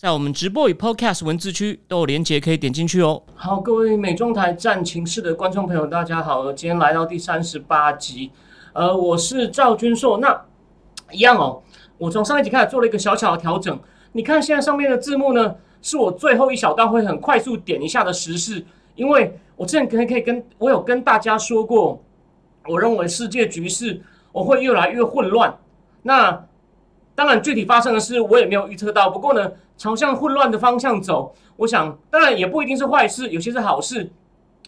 在我们直播与 Podcast 文字区都有连接，可以点进去哦。好，各位美中台战情室的观众朋友，大家好，今天来到第三十八集，呃，我是赵君硕。那一样哦，我从上一集开始做了一个小小的调整。你看现在上面的字幕呢，是我最后一小段会很快速点一下的时事，因为我之前可以可以跟我有跟大家说过，我认为世界局势我会越来越混乱。那当然具体发生的事我也没有预测到，不过呢。朝向混乱的方向走，我想当然也不一定是坏事，有些是好事。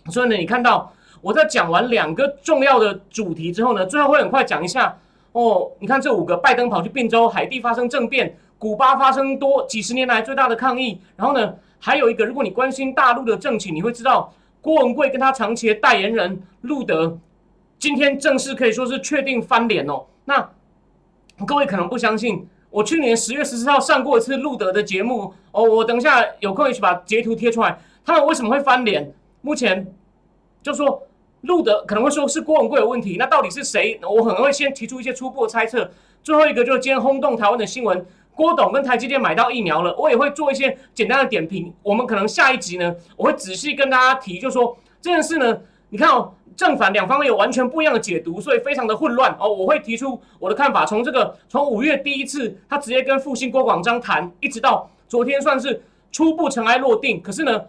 所以呢，你看到我在讲完两个重要的主题之后呢，最后会很快讲一下哦。你看这五个，拜登跑去并州，海地发生政变，古巴发生多几十年来最大的抗议。然后呢，还有一个，如果你关心大陆的政情，你会知道郭文贵跟他长期的代言人路德，今天正式可以说是确定翻脸哦。那各位可能不相信。我去年十月十四号上过一次路德的节目哦，我等一下有空一起把截图贴出来。他们为什么会翻脸？目前就说路德可能会说是郭文贵有问题，那到底是谁？我可能会先提出一些初步的猜测。最后一个就是今天轰动台湾的新闻，郭董跟台积电买到疫苗了，我也会做一些简单的点评。我们可能下一集呢，我会仔细跟大家提，就说这件事呢，你看哦。正反两方面有完全不一样的解读，所以非常的混乱哦。我会提出我的看法，从这个从五月第一次他直接跟复兴郭广章谈，一直到昨天算是初步尘埃落定。可是呢，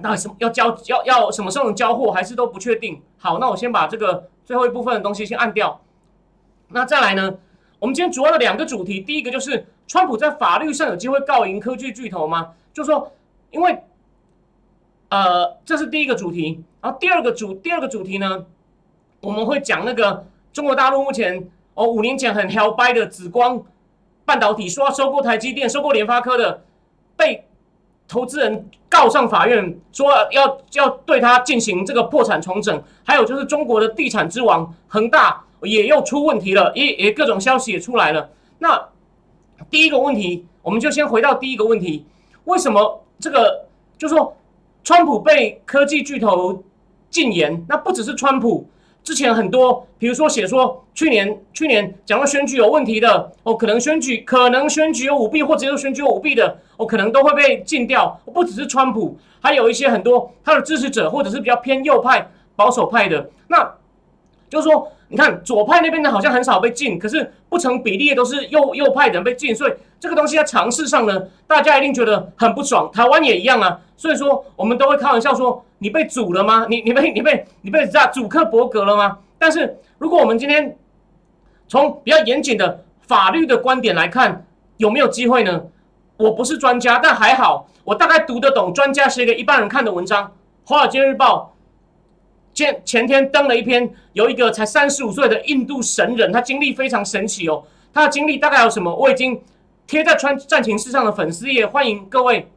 那什么要交要要什么时候能交货，还是都不确定。好，那我先把这个最后一部分的东西先按掉。那再来呢，我们今天主要的两个主题，第一个就是川普在法律上有机会告赢科技巨头吗？就说因为。呃，这是第一个主题，然后第二个主第二个主题呢，我们会讲那个中国大陆目前哦五年前很 hell by 的紫光半导体说要收购台积电、收购联发科的，被投资人告上法院，说要要对他进行这个破产重整，还有就是中国的地产之王恒大也又出问题了，也也各种消息也出来了。那第一个问题，我们就先回到第一个问题，为什么这个就说？川普被科技巨头禁言，那不只是川普，之前很多，比如说写说去年去年讲到选举有问题的，哦，可能选举可能选举有舞弊，或者有选举有舞弊的，哦，可能都会被禁掉。不只是川普，还有一些很多他的支持者，或者是比较偏右派、保守派的，那就是说。你看左派那边呢，好像很少被禁，可是不成比例都是右右派人被禁，所以这个东西在尝试上呢，大家一定觉得很不爽。台湾也一样啊，所以说我们都会开玩笑说：“你被阻了吗？你你被你被你被咋主克伯格了吗？”但是如果我们今天从比较严谨的法律的观点来看，有没有机会呢？我不是专家，但还好，我大概读得懂专家写给一般人看的文章，《华尔街日报》。前前天登了一篇，有一个才三十五岁的印度神人，他经历非常神奇哦。他的经历大概有什么？我已经贴在穿战情室上的粉丝页，欢迎各位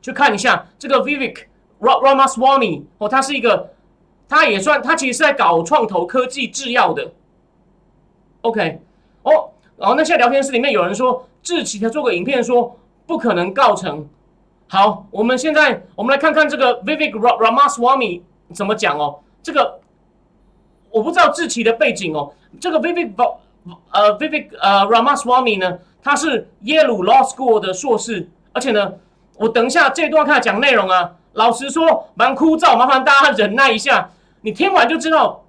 去看一下。这个 Vivek Ramaswamy 哦，他是一个，他也算，他其实是在搞创投科技制药的。OK，哦，然后那现在聊天室里面有人说，志奇他做个影片说不可能告成。好，我们现在我们来看看这个 Vivek Ramaswamy。怎么讲哦？这个我不知道志奇的背景哦。这个 Vivek 呃 Vivek 呃 Ramaswamy 呢，他是耶鲁 Law School 的硕士，而且呢，我等一下这段开始讲内容啊，老实说蛮枯燥，麻烦大家忍耐一下。你听完就知道，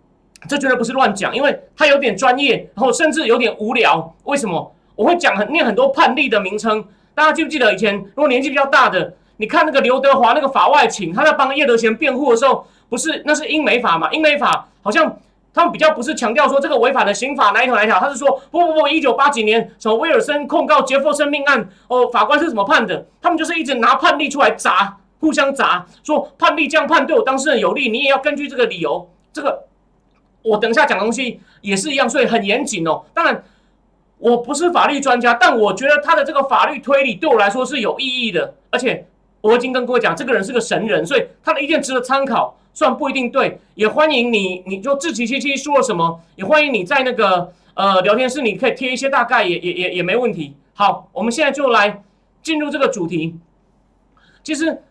这绝对不是乱讲，因为他有点专业，然后甚至有点无聊。为什么？我会讲很念很多判例的名称，大家记不记得以前？如果年纪比较大的，你看那个刘德华那个法外情，他在帮叶德娴辩护的时候。不是，那是英美法嘛？英美法好像他们比较不是强调说这个违法的刑法哪一条哪一条，他是说不不不，一九八几年什么威尔森控告杰弗森命案，哦，法官是怎么判的？他们就是一直拿判例出来砸，互相砸，说判例这样判对我当事人有利，你也要根据这个理由。这个我等一下讲东西也是一样，所以很严谨哦。当然我不是法律专家，但我觉得他的这个法律推理对我来说是有意义的，而且我已经跟各位讲，这个人是个神人，所以他的意见值得参考。虽然不一定对，也欢迎你，你就自欺欺欺说什么，也欢迎你在那个呃聊天室，你可以贴一些大概，也也也也没问题。好，我们现在就来进入这个主题。其实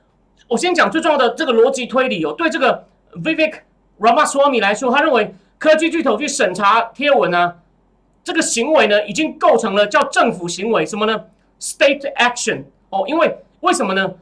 我先讲最重要的这个逻辑推理哦，对这个 Vivek Ramaswamy 来说，他认为科技巨头去审查贴文呢，这个行为呢已经构成了叫政府行为，什么呢？State action 哦，因为为什么呢？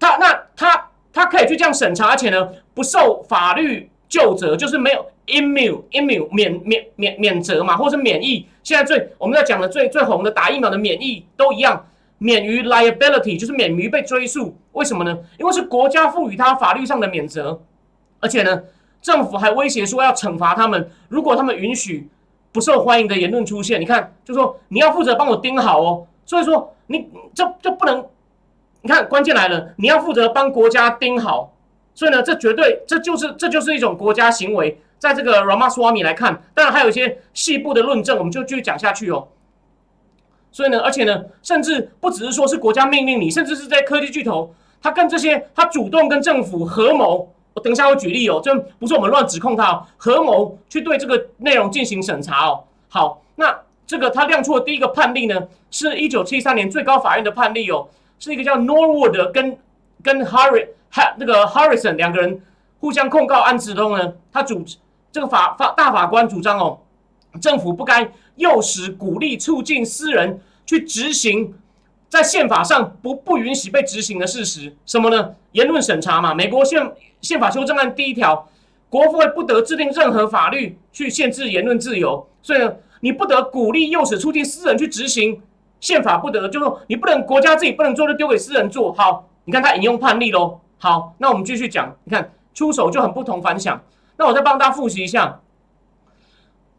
他那他他可以去这样审查，而且呢不受法律就责，就是没有 immune immune 免免免免责嘛，或者是免疫。现在最我们在讲的最最红的打疫苗的免疫都一样，免于 liability 就是免于被追诉。为什么呢？因为是国家赋予他法律上的免责，而且呢政府还威胁说要惩罚他们，如果他们允许不受欢迎的言论出现。你看，就说你要负责帮我盯好哦。所以说你这这不能。你看，关键来了，你要负责帮国家盯好，所以呢，这绝对这就是这就是一种国家行为。在这个 Ramaswamy 来看，当然还有一些细部的论证，我们就继续讲下去哦。所以呢，而且呢，甚至不只是说是国家命令你，甚至是在科技巨头，他跟这些他主动跟政府合谋。我等一下会举例哦，这不是我们乱指控他哦，合谋去对这个内容进行审查哦。好，那这个他亮出的第一个判例呢，是一九七三年最高法院的判例哦。是一个叫 Norwood 跟跟 Harry 哈那个 Harrison 两个人互相控告案之中呢，他主这个法法大法官主张哦，政府不该诱使、鼓励、促进私人去执行在宪法上不不允许被执行的事实。什么呢？言论审查嘛。美国宪宪法修正案第一条，国会不得制定任何法律去限制言论自由。所以呢，你不得鼓励、诱使、促进私人去执行。宪法不得，就是说你不能国家自己不能做，就丢给私人做。好，你看他引用判例喽。好，那我们继续讲。你看出手就很不同凡响。那我再帮大家复习一下，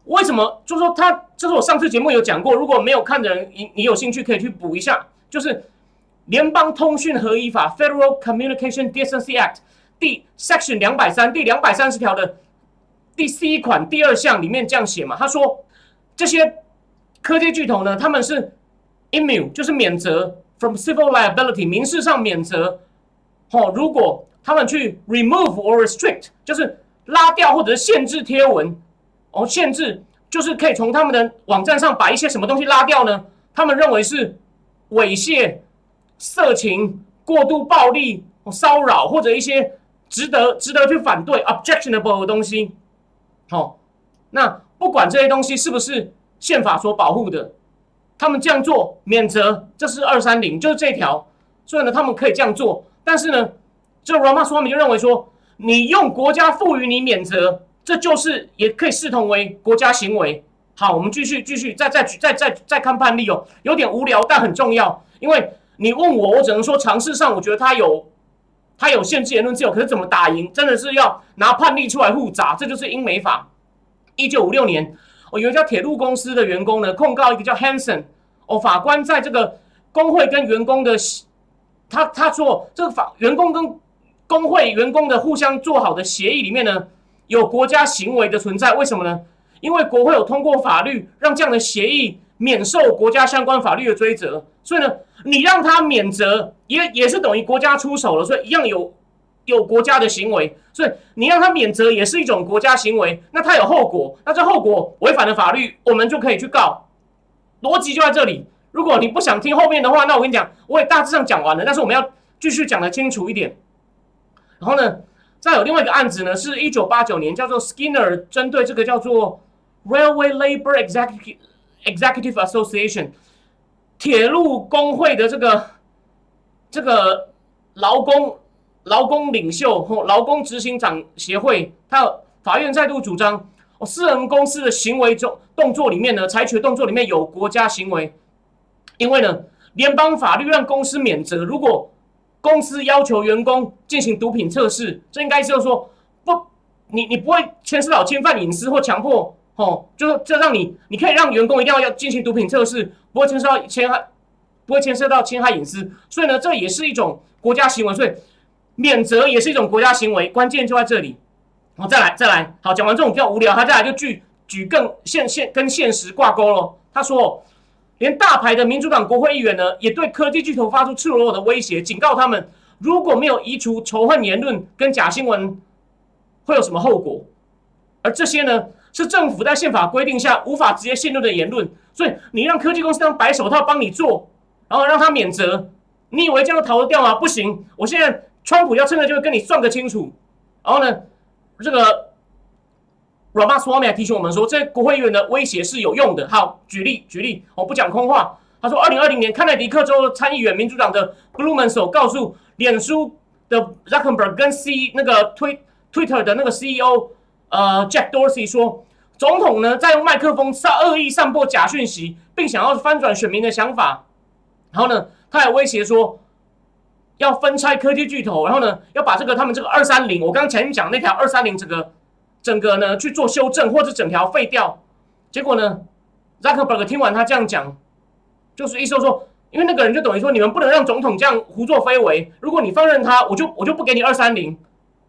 为什么？就是说他，这是我上次节目有讲过。如果没有看的人，你你有兴趣可以去补一下。就是联邦通讯合一法 （Federal Communication Decency Act） 第 Section 两百三第两百三十条的第 C 款第二项里面这样写嘛？他说这些科技巨头呢，他们是。Immune 就是免责，from civil liability 民事上免责。哦，如果他们去 remove or restrict 就是拉掉或者是限制贴文，哦，限制就是可以从他们的网站上把一些什么东西拉掉呢？他们认为是猥亵、色情、过度暴力、骚扰或者一些值得值得去反对 objectionable 的东西。好，那不管这些东西是不是宪法所保护的。他们这样做免责，这是二三零，就是这一条，所以呢，他们可以这样做。但是呢，这 Ramaswamy 就认为说，你用国家赋予你免责，这就是也可以视同为国家行为。好，我们继续继续再再举再再再看判例哦，有点无聊，但很重要。因为你问我，我只能说尝试上，我觉得他有他有限制言论自由，可是怎么打赢，真的是要拿判例出来互砸，这就是英美法。一九五六年。有一家铁路公司的员工呢，控告一个叫 Hanson。哦，法官在这个工会跟员工的，他他说这个法员工跟工会员工的互相做好的协议里面呢，有国家行为的存在。为什么呢？因为国会有通过法律，让这样的协议免受国家相关法律的追责。所以呢，你让他免责，也也是等于国家出手了，所以一样有。有国家的行为，所以你让他免责也是一种国家行为，那他有后果，那这后果违反了法律，我们就可以去告。逻辑就在这里。如果你不想听后面的话，那我跟你讲，我也大致上讲完了，但是我们要继续讲的清楚一点。然后呢，再有另外一个案子呢，是一九八九年叫做 Skinner 针对这个叫做 Railway Labor Executive Executive Association 铁路工会的这个这个劳工。劳工领袖或劳工执行长协会，他法院再度主张，哦，私人公司的行为中动作里面呢，采取动作里面有国家行为，因为呢，联邦法律让公司免责，如果公司要求员工进行毒品测试，这应该就是说不，你你不会牵涉到侵犯隐私或强迫，哦，就是这让你你可以让员工一定要要进行毒品测试，不会牵涉到侵害，不会牵涉到侵害隐私，所以呢，这也是一种国家行为，所以。免责也是一种国家行为，关键就在这里。好，再来，再来。好，讲完这种比较无聊，他再来就举举更现现跟现实挂钩了。他说，连大牌的民主党国会议员呢，也对科技巨头发出赤裸裸的威胁，警告他们，如果没有移除仇恨言论跟假新闻会有什么后果，而这些呢，是政府在宪法规定下无法直接陷入的言论。所以你让科技公司当白手套帮你做，然后让他免责，你以为这样逃得掉吗？不行！我现在川普要趁着就会跟你算个清楚。然后呢，这个 Ramaswamy 还提醒我们说，这国会议员的威胁是有用的。好，举例举例，我不讲空话。他说，二零二零年，康奈迪克州参议员民主党的 Blumenthal 告诉脸书的 Zuckerberg 跟 C 那个推 Twitter 的那个 CEO 呃 Jack Dorsey 说。总统呢，在用麦克风散恶意散播假讯息，并想要翻转选民的想法。然后呢，他还威胁说要分拆科技巨头，然后呢，要把这个他们这个二三零，我刚刚前面讲那条二三零，整个整个呢去做修正，或者整条废掉。结果呢，Zuckerberg 听完他这样讲，就是意思说，因为那个人就等于说，你们不能让总统这样胡作非为。如果你放任他，我就我就不给你二三零。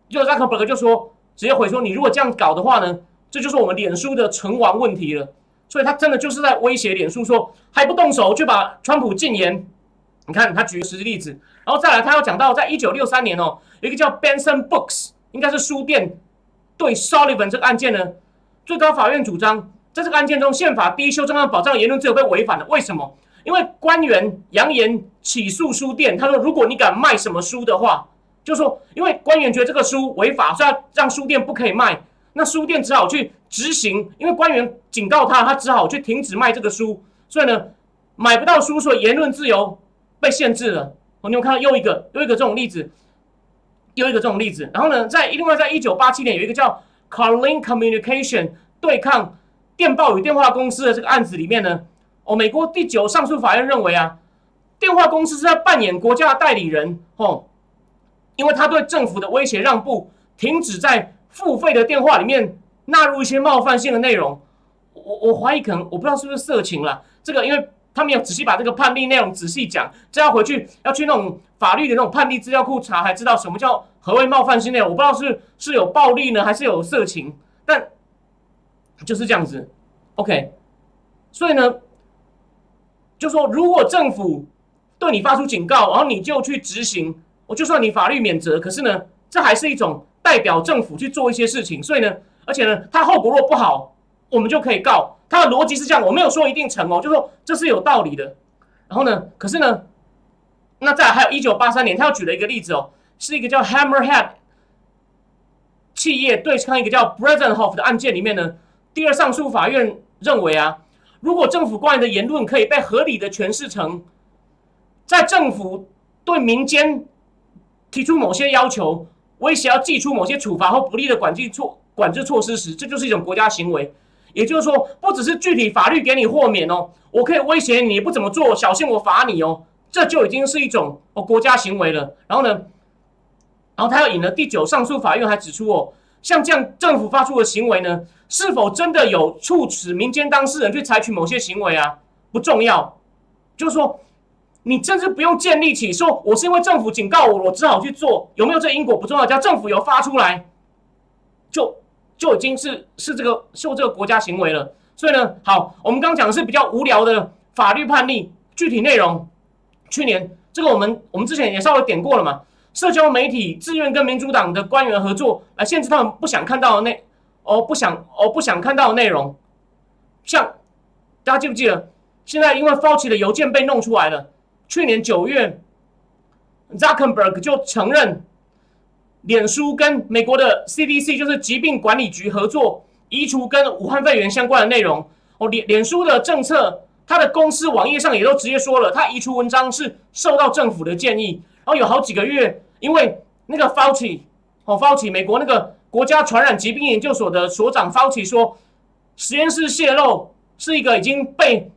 就 Zuckerberg 就说，直接回说，你如果这样搞的话呢？这就是我们脸书的存亡问题了，所以他真的就是在威胁脸书说还不动手就把川普禁言。你看他举实际例子，然后再来他要讲到在一九六三年哦，一个叫 Benson Books 应该是书店对 Sullivan 这个案件呢，最高法院主张在这个案件中宪法第一修正案保障言论自由被违反了。为什么？因为官员扬言起诉书店，他说如果你敢卖什么书的话，就说因为官员觉得这个书违法，所以要让书店不可以卖。那书店只好去执行，因为官员警告他，他只好去停止卖这个书。所以呢，买不到书，所以言论自由被限制了。哦你有看到又一个又一个这种例子，又一个这种例子。然后呢，在另外在一九八七年有一个叫 Carlin Communication 对抗电报与电话公司的这个案子里面呢，哦，美国第九上诉法院认为啊，电话公司是在扮演国家的代理人，哦，因为他对政府的威胁让步，停止在。付费的电话里面纳入一些冒犯性的内容，我我怀疑可能我不知道是不是色情了。这个因为他没有仔细把这个判例内容仔细讲，这要回去要去那种法律的那种判例资料库查，才知道什么叫何谓冒犯性内容。我不知道是是有暴力呢，还是有色情，但就是这样子。OK，所以呢，就说如果政府对你发出警告，然后你就去执行，我就算你法律免责，可是呢，这还是一种。代表政府去做一些事情，所以呢，而且呢，他后果若不好，我们就可以告。他的逻辑是这样，我没有说一定成哦，就说这是有道理的。然后呢，可是呢，那再还有一九八三年，他要举了一个例子哦，是一个叫 Hammerhead 企业对抗一个叫 b r e z e n h o f 的案件里面呢，第二上诉法院认为啊，如果政府官员的言论可以被合理的诠释成在政府对民间提出某些要求。威胁要寄出某些处罚或不利的管制措管制措施时，这就是一种国家行为。也就是说，不只是具体法律给你豁免哦，我可以威胁你不怎么做，小心我罚你哦，这就已经是一种哦国家行为了。然后呢，然后他又引了第九上诉法院还指出哦，像这样政府发出的行为呢，是否真的有促使民间当事人去采取某些行为啊？不重要，就是说。你甚至不用建立起说，我是因为政府警告我，我只好去做。有没有这因果不重要，只要政府有发出来，就已经是是这个受这个国家行为了。所以呢，好，我们刚讲的是比较无聊的法律判例，具体内容，去年这个我们我们之前也稍微点过了嘛。社交媒体自愿跟民主党的官员合作，来限制他们不想看到的内，哦不想哦不想看到的内容。像大家记不记得，现在因为 Fauci 的邮件被弄出来了。去年九月，Zuckerberg 就承认，脸书跟美国的 CDC 就是疾病管理局合作，移除跟武汉肺炎相关的内容。哦，脸脸书的政策，他的公司网页上也都直接说了，他移除文章是受到政府的建议。然后有好几个月，因为那个 Fauci，哦，Fauci 美国那个国家传染疾病研究所的所长 Fauci 说，实验室泄露是一个已经被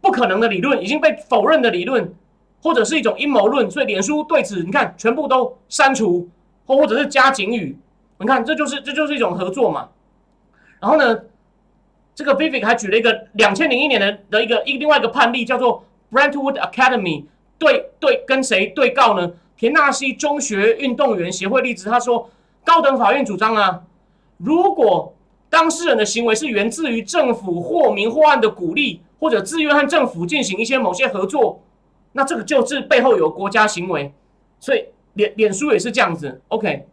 不可能的理论，已经被否认的理论。或者是一种阴谋论，所以脸书对此你看全部都删除，或者是加警语，你看这就是这就是一种合作嘛。然后呢，这个 Vivek 还举了一个两千零一年的的一个一另外一个判例，叫做 Brentwood Academy 对对跟谁对告呢？田纳西中学运动员协会例子，他说高等法院主张啊，如果当事人的行为是源自于政府或明或暗的鼓励，或者自愿和政府进行一些某些合作。那这个就是背后有国家行为，所以脸脸书也是这样子，OK。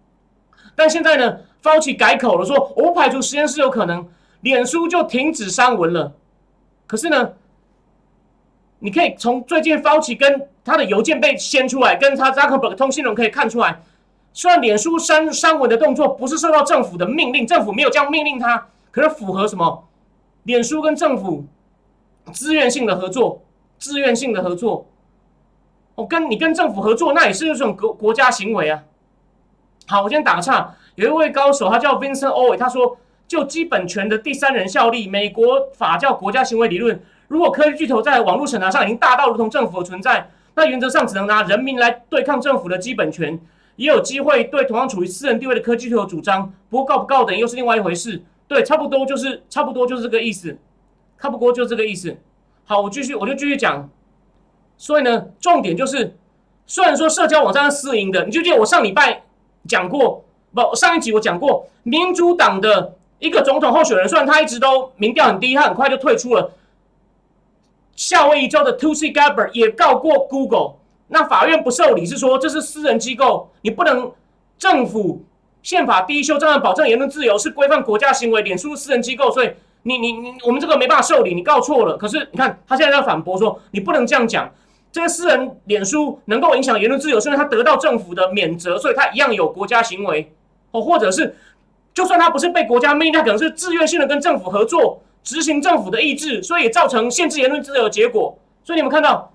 但现在呢 Fauci 改口了，说我不排除实验室有可能，脸书就停止删文了。可是呢，你可以从最近 Fauci 跟他的邮件被掀出来，跟他 Zuckerberg 通信录可以看出来，虽然脸书删删文的动作不是受到政府的命令，政府没有这样命令他，可是符合什么？脸书跟政府自愿性的合作，自愿性的合作。我跟你跟政府合作，那也是一种国国家行为啊。好，我先打个岔。有一位高手，他叫 Vincent o w e 他说，就基本权的第三人效力，美国法叫国家行为理论。如果科技巨头在网络审查上已经大到如同政府的存在，那原则上只能拿人民来对抗政府的基本权，也有机会对同样处于私人地位的科技巨头主张。不过告不告等又是另外一回事。对，差不多就是差不多就是这个意思，差不多就是这个意思。好，我继续，我就继续讲。所以呢，重点就是，虽然说社交网站是私营的，你就记得我上礼拜讲过，不，上一集我讲过，民主党的一个总统候选人，虽然他一直都民调很低，他很快就退出了。夏威夷州的 t u s i Gabbard 也告过 Google，那法院不受理，是说这是私人机构，你不能政府宪法第一修正案保障言论自由，是规范国家行为，脸书私人机构，所以你你你我们这个没办法受理，你告错了。可是你看他现在在反驳说，你不能这样讲。这个私人脸书能够影响言论自由，是因为他得到政府的免责，所以他一样有国家行为哦，或者是就算他不是被国家命令，他可能是自愿性的跟政府合作，执行政府的意志，所以造成限制言论自由的结果。所以你们看到，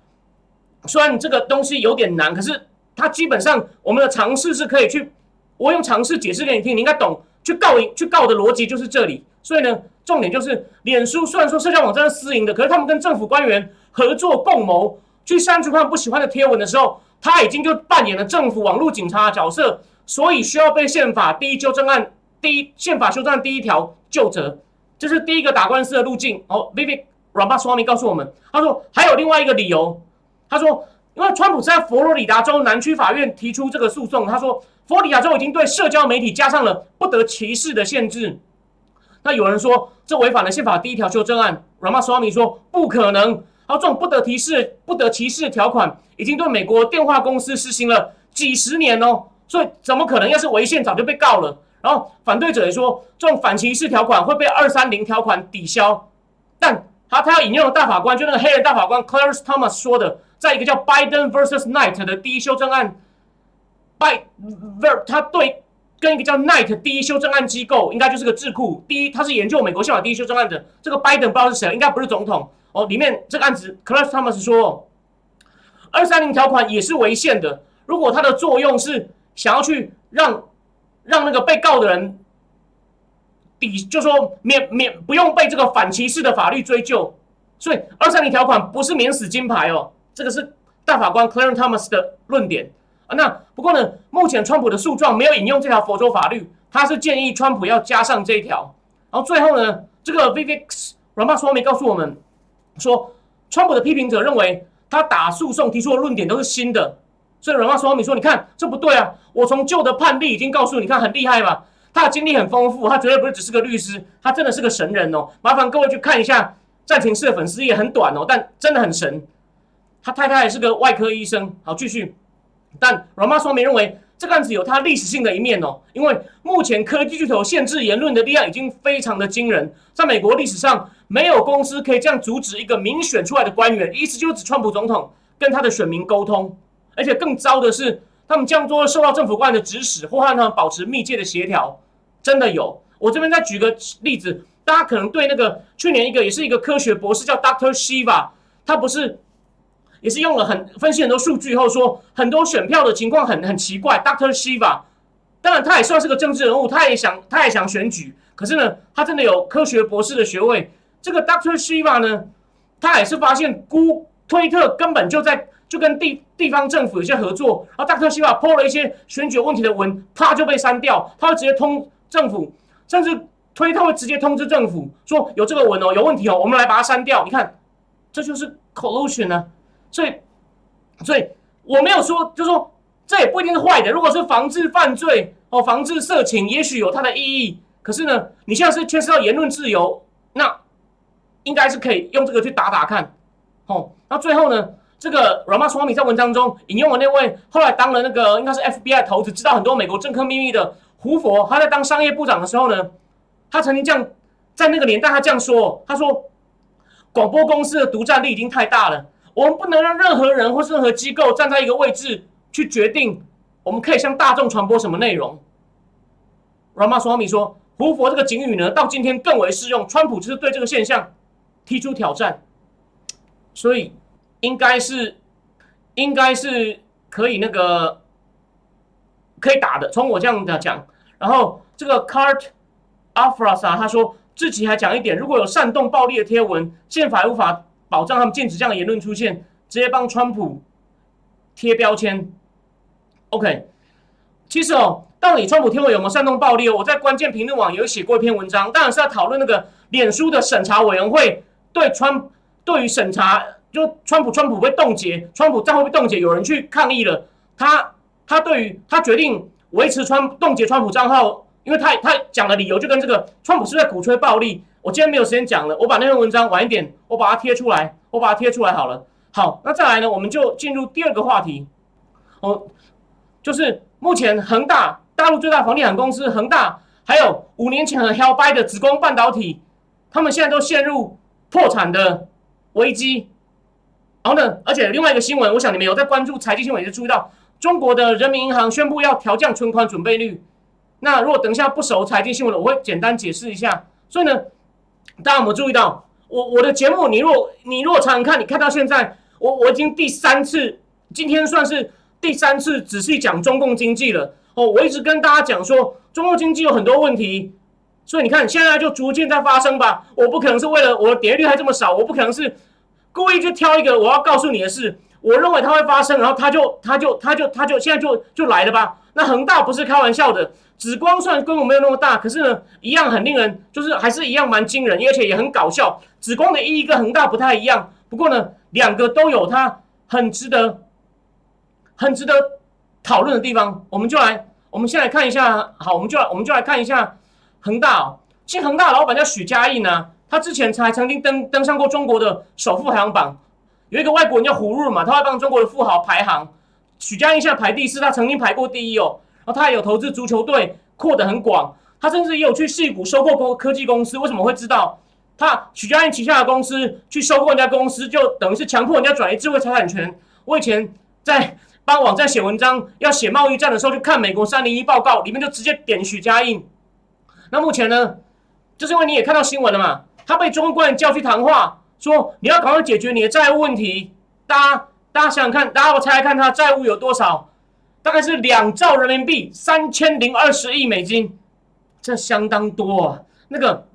虽然这个东西有点难，可是它基本上我们的尝试是可以去，我用尝试解释给你听，你应该懂。去告去告的逻辑就是这里。所以呢，重点就是脸书虽然说社交网站是私营的，可是他们跟政府官员合作共谋。去删除他们不喜欢的贴文的时候，他已经就扮演了政府网络警察的角色，所以需要被宪法第一修正案第一宪法修正案第一条就责，这是第一个打官司的路径。哦，Vivi Ramaswamy 告诉我们，他说还有另外一个理由，他说因为川普在佛罗里达州南区法院提出这个诉讼，他说佛罗里达州已经对社交媒体加上了不得歧视的限制，那有人说这违反了宪法第一条修正案，Ramaswamy 说不可能。然后这种不得提示、不得歧视的条款，已经对美国电话公司实行了几十年哦，所以怎么可能要是违宪，早就被告了。然后反对者也说，这种反歧视条款会被二三零条款抵消。但他他要引用的大法官，就那个黑人大法官 Clarence Thomas 说的，在一个叫 Biden vs Knight 的第一修正案，By ver 他对跟一个叫 Knight 第一修正案机构，应该就是个智库。第一，他是研究美国宪法第一修正案的。这个 Biden 不知道是谁，应该不是总统。哦，里面这个案子 c l a s s Thomas 说，二三零条款也是违宪的。如果它的作用是想要去让让那个被告的人抵，就说免免不用被这个反歧视的法律追究，所以二三零条款不是免死金牌哦。这个是大法官 Clarence Thomas 的论点啊。那不过呢，目前川普的诉状没有引用这条佛州法律，他是建议川普要加上这一条。然后最后呢，这个 Vivek Ramaswamy 告诉我们。说，川普的批评者认为他打诉讼提出的论点都是新的，所以软话说你说你看这不对啊！我从旧的判例已经告诉你看很厉害吧？他的经历很丰富，他绝对不是只是个律师，他真的是个神人哦！麻烦各位去看一下战情室的粉丝也，很短哦，但真的很神。他太太也是个外科医生。好，继续。但软话说明认为这个案子有它历史性的一面哦，因为目前科技巨头限制言论的力量已经非常的惊人，在美国历史上。没有公司可以这样阻止一个民选出来的官员，意思就是指川普总统跟他的选民沟通，而且更糟的是，他们这样做受到政府官员的指使，或和他们保持密切的协调。真的有，我这边再举个例子，大家可能对那个去年一个也是一个科学博士叫 Doctor Shiva，他不是也是用了很分析很多数据后说很多选票的情况很很奇怪。Doctor Shiva，当然他也算是个政治人物，他也想他也想选举，可是呢，他真的有科学博士的学位。这个 Dr. Shiva 呢，他也是发现，估推特根本就在就跟地地方政府有些合作，然后 Dr. Shiva 抛了一些选举问题的文，啪就被删掉，他会直接通政府，甚至推特会直接通知政府说有这个文哦，有问题哦，我们来把它删掉。你看，这就是 collusion 呢，所以，所以我没有说，就说这也不一定是坏的。如果是防治犯罪哦，防治色情，也许有它的意义。可是呢，你现在是牵涉到言论自由，那。应该是可以用这个去打打看，哦，那最后呢，这个 Ramaswamy 在文章中引用了那位后来当了那个应该是 FBI 头子，知道很多美国政客秘密的胡佛他在当商业部长的时候呢，他曾经这样在那个年代他这样说，他说广播公司的独占力已经太大了，我们不能让任何人或任何机构站在一个位置去决定我们可以向大众传播什么内容。Ramaswamy 说，胡佛这个警语呢，到今天更为适用。川普就是对这个现象提出挑战，所以应该是应该是可以那个可以打的。从我这样的讲，然后这个 Cart Afrasa 他说自己还讲一点，如果有煽动暴力的贴文，宪法无法保障他们禁止这样的言论出现，直接帮川普贴标签。OK，其实哦。到底川普贴文有没有煽动暴力哦？我在关键评论网有写过一篇文章，当然是要讨论那个脸书的审查委员会对川对于审查，就川普川普被冻结，川普账户被冻结，有人去抗议了。他他对于他决定维持川冻结川普账号，因为他他讲的理由就跟这个川普是在鼓吹暴力。我今天没有时间讲了，我把那篇文章晚一点我把它贴出来，我把它贴出来好了。好，那再来呢，我们就进入第二个话题，哦，就是目前恒大。大陆最大房地产公司恒大，还有五年前很 hell by 的紫光半导体，他们现在都陷入破产的危机。然后呢，而且另外一个新闻，我想你们有在关注财经新闻，也注意到中国的人民银行宣布要调降存款准备率。那如果等一下不熟财经新闻的，我会简单解释一下。所以呢，大家有没有注意到我我的节目？你若你若常看，你看到现在，我我已经第三次，今天算是第三次仔细讲中共经济了。哦，我一直跟大家讲说，中国经济有很多问题，所以你看现在就逐渐在发生吧。我不可能是为了我的点率还这么少，我不可能是故意就挑一个我要告诉你的事，我认为它会发生，然后它就它就它就它就现在就就来了吧。那恒大不是开玩笑的，紫光算规模没有那么大，可是呢，一样很令人就是还是一样蛮惊人，而且也很搞笑。紫光的意义跟恒大不太一样，不过呢，两个都有它很值得很值得。讨论的地方，我们就来，我们先来看一下。好，我们就来，我们就来看一下恒大哦。其实恒大老板叫许家印呢，他之前才曾经登登上过中国的首富排行榜。有一个外国人叫胡润嘛，他会帮中国的富豪排行。许家印现在排第四，他曾经排过第一哦。然后他也有投资足球队，扩得很广。他甚至也有去戏股收购过科技公司。为什么会知道？他许家印旗下的公司去收购人家公司，就等于是强迫人家转移智慧财产权。我以前在。帮网站写文章，要写贸易战的时候，就看美国三零一报告，里面就直接点许家印。那目前呢，就是因为你也看到新闻了嘛，他被中官叫去谈话，说你要赶快解决你的债务问题。大家大家想想看，大家我猜猜看，他债务有多少？大概是两兆人民币，三千零二十亿美金，这相当多啊。那个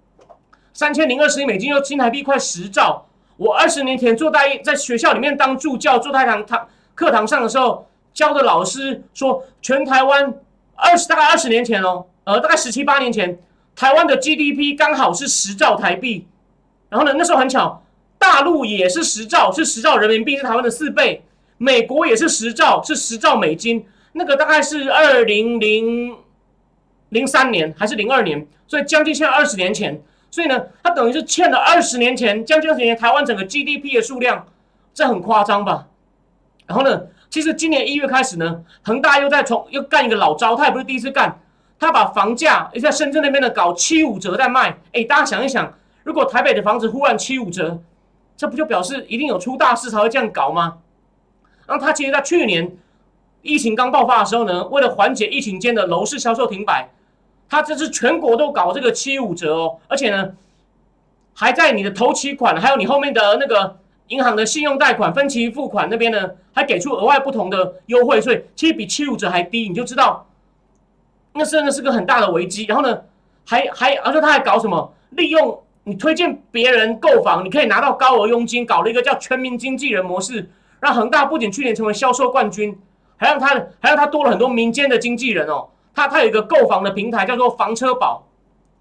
三千零二十亿美金，又新台币快十兆。我二十年前做大一在学校里面当助教，做太堂堂。课堂上的时候教的老师说，全台湾二十大概二十年前哦，呃，大概十七八年前，台湾的 GDP 刚好是十兆台币。然后呢，那时候很巧，大陆也是十兆，是十兆人民币，是台湾的四倍。美国也是十兆，是十兆美金。那个大概是二零零零三年还是零二年，所以将近现在二十年前。所以呢，它等于是欠了二十年前将近二十年台湾整个 GDP 的数量，这很夸张吧？然后呢？其实今年一月开始呢，恒大又在从又干一个老招，他也不是第一次干，他把房价在深圳那边的搞七五折在卖。哎，大家想一想，如果台北的房子忽然七五折，这不就表示一定有出大事才会这样搞吗？然后他其实，在去年疫情刚爆发的时候呢，为了缓解疫情间的楼市销售停摆，他这是全国都搞这个七五折哦，而且呢，还在你的头期款还有你后面的那个。银行的信用贷款分期付款那边呢，还给出额外不同的优惠，所以其实比七五折还低，你就知道，那真的是个很大的危机。然后呢，还还而且他还搞什么？利用你推荐别人购房，你可以拿到高额佣金，搞了一个叫全民经纪人模式，让恒大不仅去年成为销售冠军，还让他还让他多了很多民间的经纪人哦。他他有一个购房的平台叫做房车宝，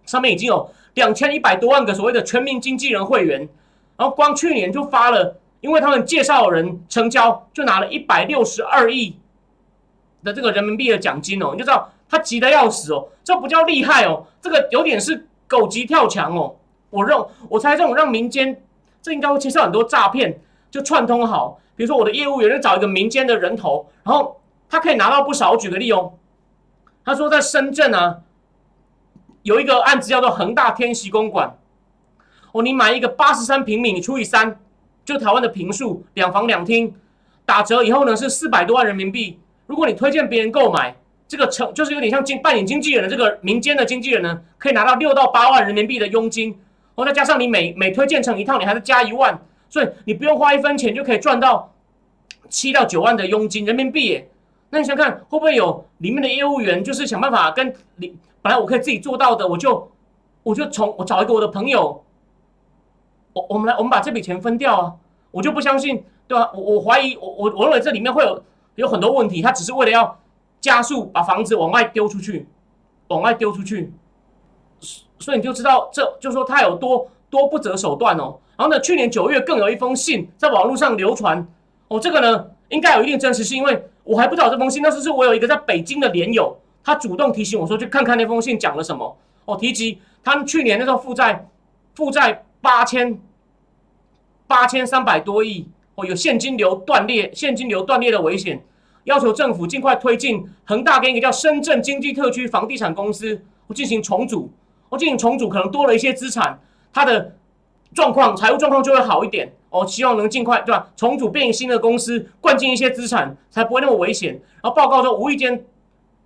上面已经有两千一百多万个所谓的全民经纪人会员。然后光去年就发了，因为他们介绍人成交，就拿了一百六十二亿的这个人民币的奖金哦，你就知道他急得要死哦，这不叫厉害哦，这个有点是狗急跳墙哦。我认我猜这种让民间，这应该会介绍很多诈骗，就串通好，比如说我的业务员就找一个民间的人头，然后他可以拿到不少。我举个例哦，他说在深圳啊，有一个案子叫做恒大天席公馆。哦，你买一个八十三平米，你除以三，就台湾的平数，两房两厅，打折以后呢是四百多万人民币。如果你推荐别人购买，这个成就是有点像经扮演经纪人的这个民间的经纪人呢，可以拿到六到八万人民币的佣金。哦，再加上你每每推荐成一套，你还是加一万，所以你不用花一分钱就可以赚到七到九万的佣金人民币耶。那你想看会不会有里面的业务员就是想办法跟你本来我可以自己做到的，我就我就从我找一个我的朋友。我我们来，我们把这笔钱分掉啊！我就不相信，对吧？我我怀疑，我我我认为这里面会有有很多问题。他只是为了要加速把房子往外丢出去，往外丢出去，所以你就知道，这就说他有多多不择手段哦。然后呢，去年九月更有一封信在网络上流传，哦，这个呢应该有一定真实性，因为我还不知道这封信，但是是我有一个在北京的连友，他主动提醒我说去看看那封信讲了什么。哦，提及他们去年那时候负债负债八千。八千三百多亿哦，有现金流断裂、现金流断裂的危险，要求政府尽快推进恒大跟一个叫深圳经济特区房地产公司进行重组，我进行重组可能多了一些资产，它的状况财务状况就会好一点哦，希望能尽快对吧？重组变新的公司，灌进一些资产，才不会那么危险。然后报告说无意间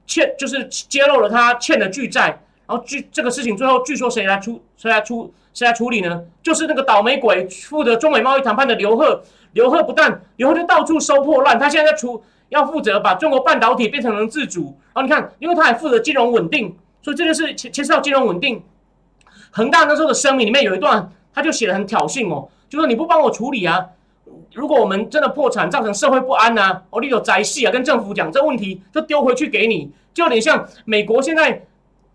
欠就是揭露了他欠的巨债。然后据这个事情最后据说谁来出谁来出谁来处理呢？就是那个倒霉鬼负责中美贸易谈判的刘鹤。刘鹤不但刘鹤就到处收破烂，他现在在出要负责把中国半导体变成能自主。然后你看，因为他还负责金融稳定，所以这件事牵牵涉到金融稳定。恒大那时候的声明里面有一段，他就写的很挑衅哦，就说你不帮我处理啊，如果我们真的破产造成社会不安呐，我你有宅系啊，跟政府讲这问题就丢回去给你，就有点像美国现在。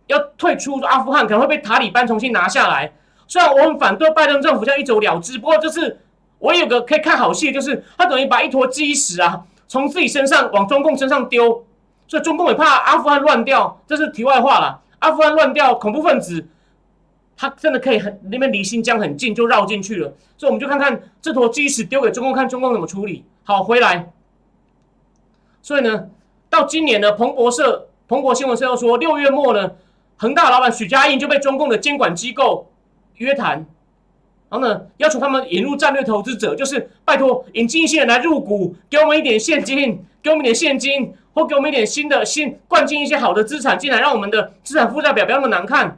要退出阿富汗可能会被塔利班重新拿下来。虽然我很反对拜登政府这样一走了之，不过就是我有个可以看好戏，就是他等于把一坨鸡屎啊从自己身上往中共身上丢，所以中共也怕阿富汗乱掉。这是题外话了。阿富汗乱掉，恐怖分子他真的可以很那边离新疆很近就绕进去了。所以我们就看看这坨鸡屎丢给中共，看中共怎么处理。好，回来。所以呢，到今年呢，彭博社、彭博新闻社又说，六月末呢。恒大老板许家印就被中共的监管机构约谈，然后呢，要求他们引入战略投资者，就是拜托引进一些人来入股，给我们一点现金，给我们一点现金，或给我们一点新的新灌进一些好的资产进来，让我们的资产负债表不要那么难看，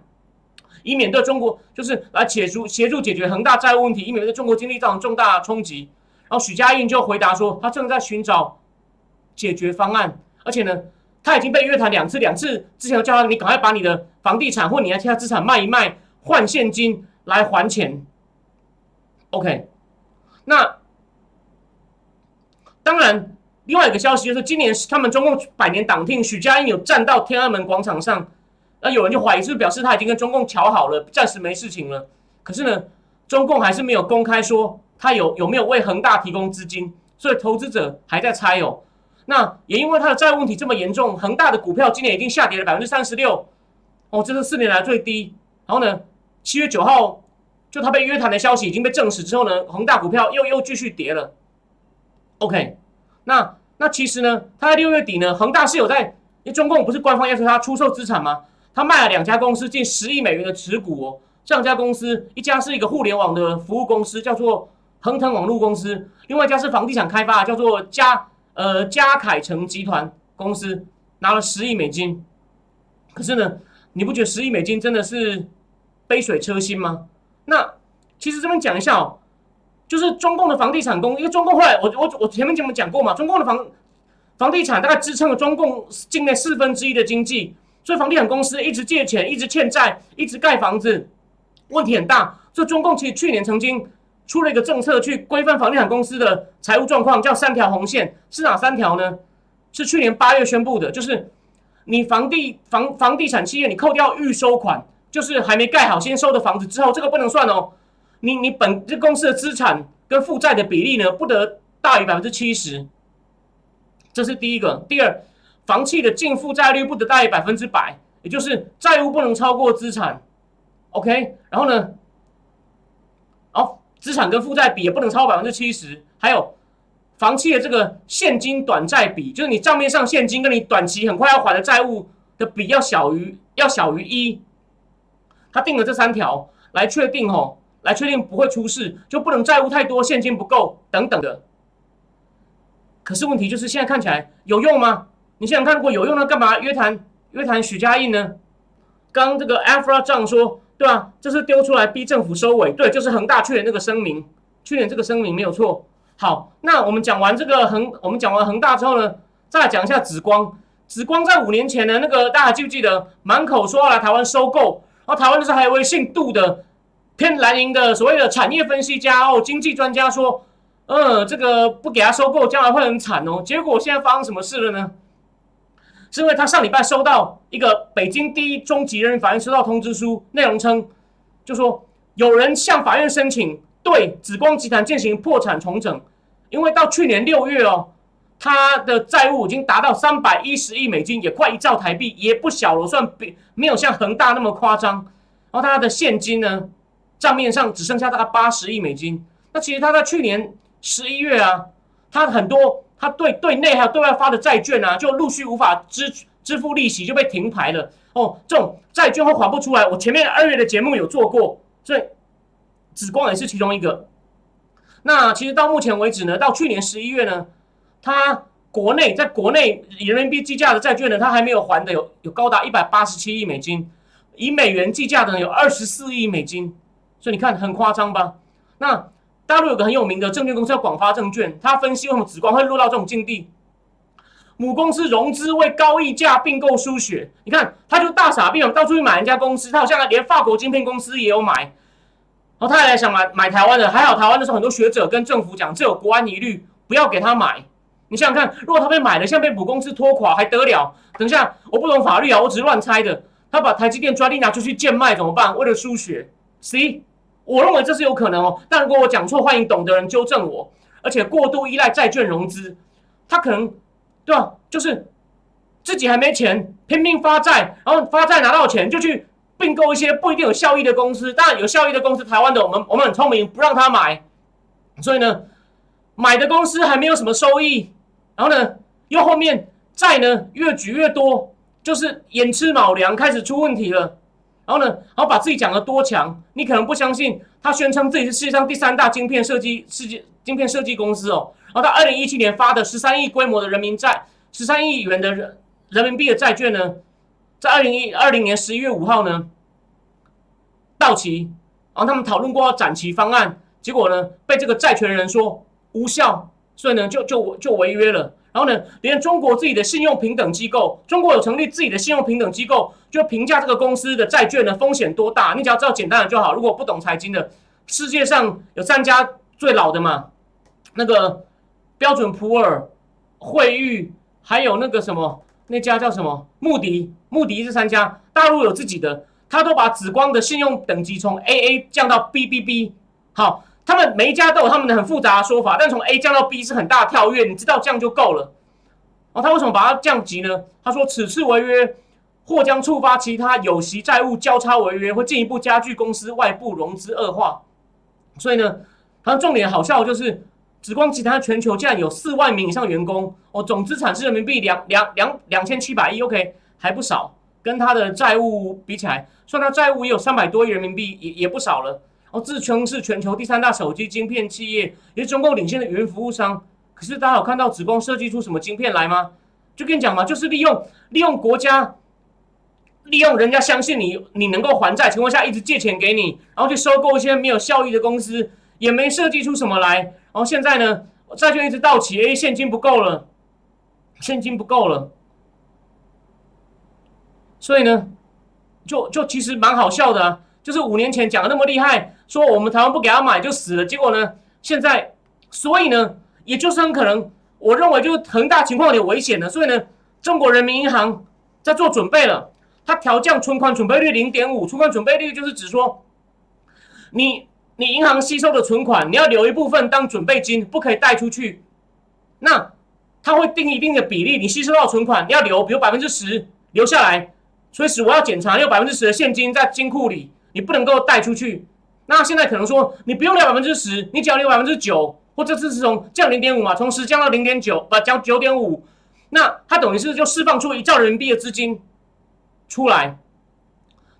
以免对中国就是来解除协助解决恒大债务问题，以免对中国经济造成重大冲击。然后许家印就回答说，他正在寻找解决方案，而且呢。他已经被约谈两次，两次之前叫他你赶快把你的房地产或你的其他资产卖一卖，换现金来还钱。OK，那当然，另外一个消息就是今年他们中共百年党庆，许家印有站到天安门广场上，那有人就怀疑是不是表示他已经跟中共调好了，暂时没事情了。可是呢，中共还是没有公开说他有有没有为恒大提供资金，所以投资者还在猜哦。那也因为他的债务问题这么严重，恒大的股票今年已经下跌了百分之三十六，哦，这是四年来最低。然后呢，七月九号就他被约谈的消息已经被证实之后呢，恒大股票又又继续跌了。OK，那那其实呢，他在六月底呢，恒大是有在，因为中共不是官方要求他出售资产吗？他卖了两家公司近十亿美元的持股哦，这两家公司一家是一个互联网的服务公司，叫做恒腾网络公司，另外一家是房地产开发，叫做嘉。呃，嘉凯城集团公司拿了十亿美金，可是呢，你不觉得十亿美金真的是杯水车薪吗？那其实这边讲一下哦，就是中共的房地产公，因为中共后来我我我前面节目讲过嘛，中共的房房地产大概支撑了中共境内四分之一的经济，所以房地产公司一直借钱，一直欠债，一直盖房子，问题很大。所以中共其实去年曾经。出了一个政策去规范房地产公司的财务状况，叫三条红线，是哪三条呢？是去年八月宣布的，就是你房地房房地产企业，你扣掉预收款，就是还没盖好先收的房子之后，这个不能算哦。你你本这公司的资产跟负债的比例呢，不得大于百分之七十，这是第一个。第二，房企的净负债率不得大于百分之百，也就是债务不能超过资产。OK，然后呢？哦资产跟负债比也不能超过百分之七十，还有房企的这个现金短债比，就是你账面上现金跟你短期很快要还的债务的比要小于要小于一，他定了这三条来确定哦，来确定不会出事，就不能债务太多，现金不够等等的。可是问题就是现在看起来有用吗？你想想看，如果有用，那干嘛约谈约谈许家印呢？刚这个 Alpha 账说，对吧？这是丢出来逼政府收尾，对，就是恒大去年那个声明，去年这个声明没有错。好，那我们讲完这个恒，我们讲完恒大之后呢，再来讲一下紫光。紫光在五年前呢，那个大家记不记得，满口说要来台湾收购，然后台湾那时候还有一位姓杜的偏蓝营的所谓的产业分析家哦，经济专家说。嗯，这个不给他收购，将来会很惨哦。结果现在发生什么事了呢？是因为他上礼拜收到一个北京第一中级人民法院收到通知书，内容称，就说有人向法院申请对紫光集团进行破产重整，因为到去年六月哦，他的债务已经达到三百一十亿美金，也快一兆台币，也不小了，算比没有像恒大那么夸张。然后他的现金呢，账面上只剩下大概八十亿美金。那其实他在去年。十一月啊，他很多他对对内还有对外发的债券啊，就陆续无法支支付利息，就被停牌了。哦，这种债券会还不出来。我前面二月的节目有做过，所以紫光也是其中一个。那其实到目前为止呢，到去年十一月呢，他国内在国内以人民币计价的债券呢，他还没有还的有有高达一百八十七亿美金，以美元计价的呢有二十四亿美金，所以你看很夸张吧？那。大陆有个很有名的证券公司叫广发证券，他分析为什么紫光会落到这种境地。母公司融资为高溢价并购输血，你看他就大傻逼，到处去买人家公司，他好像连法国晶片公司也有买，然后他还想买买台湾的，还好台湾的时候很多学者跟政府讲这有国安疑虑，不要给他买。你想想看，如果他被买了，现在被母公司拖垮还得了？等一下，我不懂法律啊，我只是乱猜的。他把台积电专利拿出去贱卖怎么办？为了输血，C。我认为这是有可能哦，但如果我讲错，欢迎懂的人纠正我。而且过度依赖债券融资，他可能对吧？就是自己还没钱，拼命发债，然后发债拿到钱就去并购一些不一定有效益的公司。当然有效益的公司，台湾的我们我们很聪明，不让他买。所以呢，买的公司还没有什么收益，然后呢，又后面债呢越举越多，就是眼吃卯粮，开始出问题了。然后呢，然后把自己讲的多强，你可能不相信。他宣称自己是世界上第三大晶片设计世界晶片设计公司哦。然后他二零一七年发的十三亿规模的人民债，十三亿元的人人民币的债券呢，在二零一二零年十一月五号呢到期。然后他们讨论过展期方案，结果呢被这个债权人说无效，所以呢就就就违约了。然后呢，连中国自己的信用平等机构，中国有成立自己的信用平等机构，就评价这个公司的债券的风险多大。你只要知道简单的就好。如果不懂财经的，世界上有三家最老的嘛，那个标准普尔、惠誉，还有那个什么那家叫什么穆迪，穆迪这三家，大陆有自己的，他都把紫光的信用等级从 AA 降到 BBB。好。他们每一家都有他们的很复杂的说法，但从 A 降到 B 是很大的跳跃，你知道这样就够了。哦，他为什么把它降级呢？他说此次违约或将触发其他有息债务交叉违约，会进一步加剧公司外部融资恶化。所以呢，它重点好笑就是紫光集团全球竟然有四万名以上员工，哦，总资产是人民币两两两两千七百亿，OK 还不少，跟它的债务比起来，算它债务也有三百多亿人民币，也也不少了。自称是全球第三大手机晶片企业，也是中共领先的云服务商。可是大家有看到紫光设计出什么晶片来吗？就跟你讲嘛，就是利用利用国家，利用人家相信你，你能够还债情况下，一直借钱给你，然后去收购一些没有效益的公司，也没设计出什么来。然后现在呢，债券一直到期，哎，现金不够了，现金不够了，所以呢，就就其实蛮好笑的。就是五年前讲的那么厉害，说我们台湾不给他买就死了。结果呢，现在，所以呢，也就是很可能，我认为就是恒大情况有点危险了。所以呢，中国人民银行在做准备了，它调降存款准备率零点五。存款准备率就是指说，你你银行吸收的存款，你要留一部分当准备金，不可以贷出去。那它会定一定的比例，你吸收到存款你要留，比如百分之十留下来，所以我要检查，有百分之十的现金在金库里。你不能够贷出去，那现在可能说你不用留百分之十，你只要留百分之九，或这次是从降零点五嘛，从十降到零点九，不降九点五，那它等于是就释放出一兆人民币的资金，出来，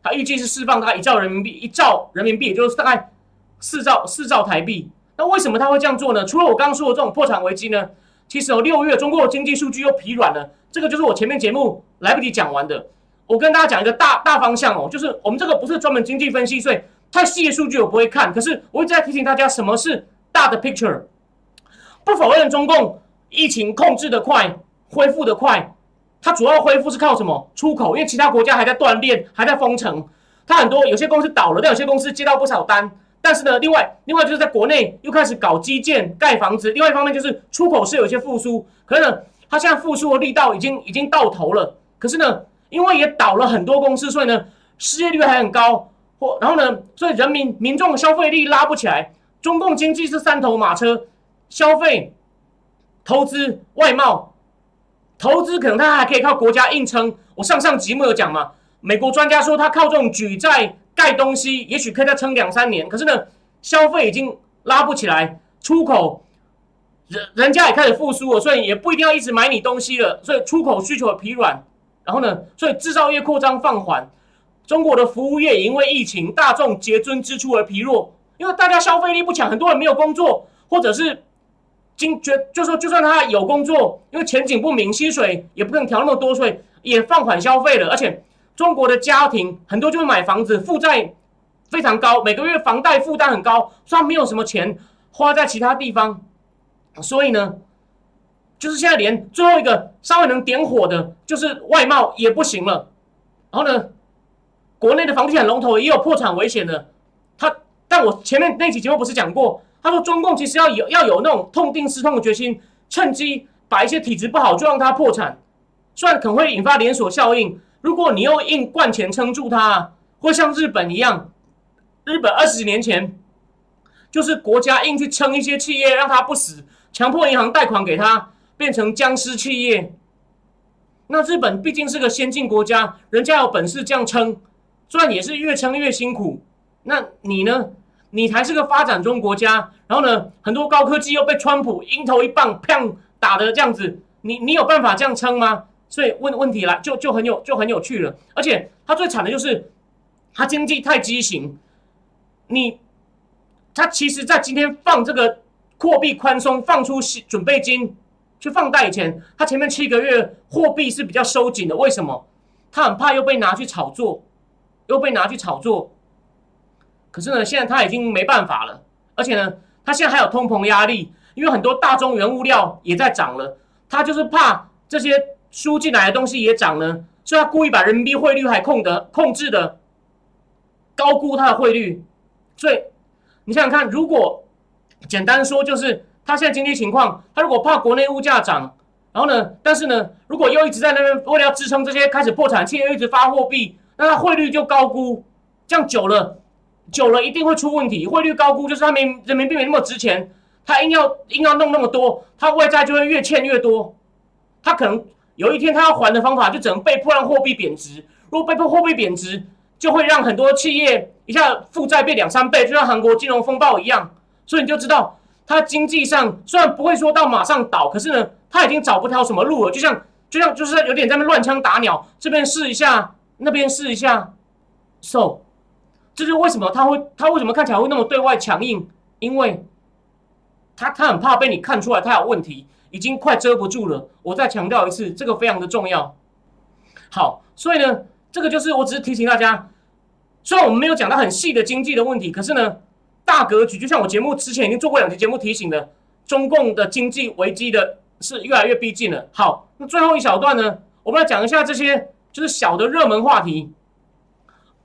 他预计是释放大概一兆人民币，一兆人民币，也就是大概四兆四兆台币。那为什么他会这样做呢？除了我刚刚说的这种破产危机呢？其实哦，六月中国经济数据又疲软了，这个就是我前面节目来不及讲完的。我跟大家讲一个大大方向哦，就是我们这个不是专门经济分析，所以太细的数据我不会看。可是我一直在提醒大家，什么是大的 picture。不否认中共疫情控制的快，恢复的快，它主要恢复是靠什么？出口，因为其他国家还在锻炼，还在封城。它很多有些公司倒了，但有些公司接到不少单。但是呢，另外另外就是在国内又开始搞基建、盖房子。另外一方面就是出口是有些复苏，可是呢，它现在复苏的力道已经已经到头了。可是呢，因为也倒了很多公司，所以呢，失业率还很高。或然后呢，所以人民民众消费力拉不起来。中共经济是三头马车。消费、投资、外贸，投资可能它还可以靠国家硬撑。我上上集目有讲嘛，美国专家说他靠这种举债盖东西，也许可以再撑两三年。可是呢，消费已经拉不起来，出口人人家也开始复苏了，所以也不一定要一直买你东西了。所以出口需求疲软，然后呢，所以制造业扩张放缓，中国的服务业因为疫情、大众节尊支出而疲弱，因为大家消费力不强，很多人没有工作，或者是。经觉就说，就算他有工作，因为前景不明，薪水也不可能调那么多，所以也放缓消费了。而且中国的家庭很多就是买房子，负债非常高，每个月房贷负担很高，虽然没有什么钱花在其他地方，所以呢，就是现在连最后一个稍微能点火的，就是外贸也不行了。然后呢，国内的房地产龙头也有破产危险的。他，但我前面那期节目不是讲过？他说：“中共其实要有要有那种痛定思痛的决心，趁机把一些体质不好就让它破产，虽然可能会引发连锁效应。如果你又硬灌钱撑住它，会像日本一样，日本二十几年前就是国家硬去撑一些企业，让它不死，强迫银行贷款给他，变成僵尸企业。那日本毕竟是个先进国家，人家有本事这样撑，虽然也是越撑越辛苦。那你呢？你才是个发展中国家。”然后呢，很多高科技又被川普鹰头一棒砰打的这样子，你你有办法这样撑吗？所以问问题来就就很有就很有趣了。而且他最惨的就是，他经济太畸形。你他其实在今天放这个货币宽松，放出准备金去放贷以前，他前面七个月货币是比较收紧的。为什么？他很怕又被拿去炒作，又被拿去炒作。可是呢，现在他已经没办法了，而且呢。他现在还有通膨压力，因为很多大宗原物料也在涨了，他就是怕这些输进来的东西也涨了，所以他故意把人民币汇率还控的控制的高估它的汇率。所以你想想看，如果简单说就是他现在经济情况，他如果怕国内物价涨，然后呢，但是呢，如果又一直在那边为了要支撑这些开始破产企业一直发货币，那他汇率就高估，这样久了。久了一定会出问题，汇率高估就是他没人民币没那么值钱，他硬要硬要弄那么多，他外债就会越欠越多，他可能有一天他要还的方法就只能被迫让货币贬值，如果被迫货币贬值，就会让很多企业一下负债变两三倍，就像韩国金融风暴一样，所以你就知道他经济上虽然不会说到马上倒，可是呢他已经找不到什么路了，就像就像就是有点在那乱枪打鸟，这边试一下，那边试一下，so。这是为什么他会他为什么看起来会那么对外强硬？因为，他他很怕被你看出来他有问题，已经快遮不住了。我再强调一次，这个非常的重要。好，所以呢，这个就是我只是提醒大家，虽然我们没有讲到很细的经济的问题，可是呢，大格局就像我节目之前已经做过两期节目提醒的，中共的经济危机的是越来越逼近了。好，那最后一小段呢，我们来讲一下这些就是小的热门话题。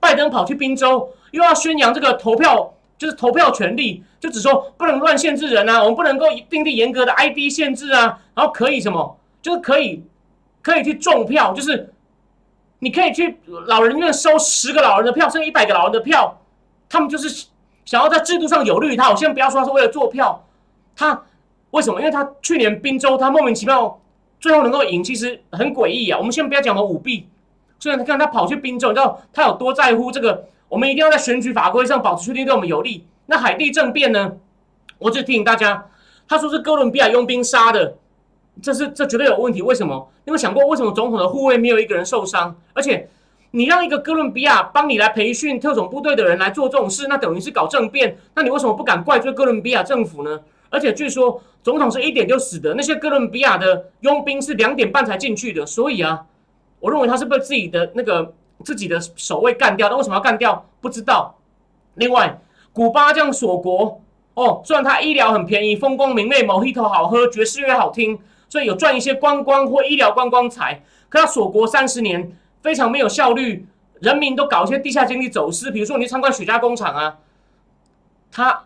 拜登跑去宾州。又要宣扬这个投票，就是投票权利，就只说不能乱限制人啊，我们不能够订立严格的 ID 限制啊，然后可以什么，就是可以可以去中票，就是你可以去老人院收十个老人的票，甚至一百个老人的票，他们就是想要在制度上有利于他。我先不要说他是为了做票，他为什么？因为他去年宾州他莫名其妙最后能够赢，其实很诡异啊。我们先不要讲么舞弊，虽然你看他跑去宾州，你知道他有多在乎这个。我们一定要在选举法规上保持确定，对我们有利。那海地政变呢？我就提醒大家，他说是哥伦比亚佣兵杀的，这是这绝对有问题。为什么？你有想过为什么总统的护卫没有一个人受伤？而且你让一个哥伦比亚帮你来培训特种部队的人来做这种事，那等于是搞政变。那你为什么不敢怪罪哥伦比亚政府呢？而且据说总统是一点就死的，那些哥伦比亚的佣兵是两点半才进去的。所以啊，我认为他是被自己的那个自己的守卫干掉。那为什么要干掉？不知道。另外，古巴这样锁国哦，虽然它医疗很便宜，风光明媚，某一头好喝，爵士乐好听，所以有赚一些观光或医疗观光财。可它锁国三十年，非常没有效率，人民都搞一些地下经济走私，比如说你参观雪茄工厂啊，他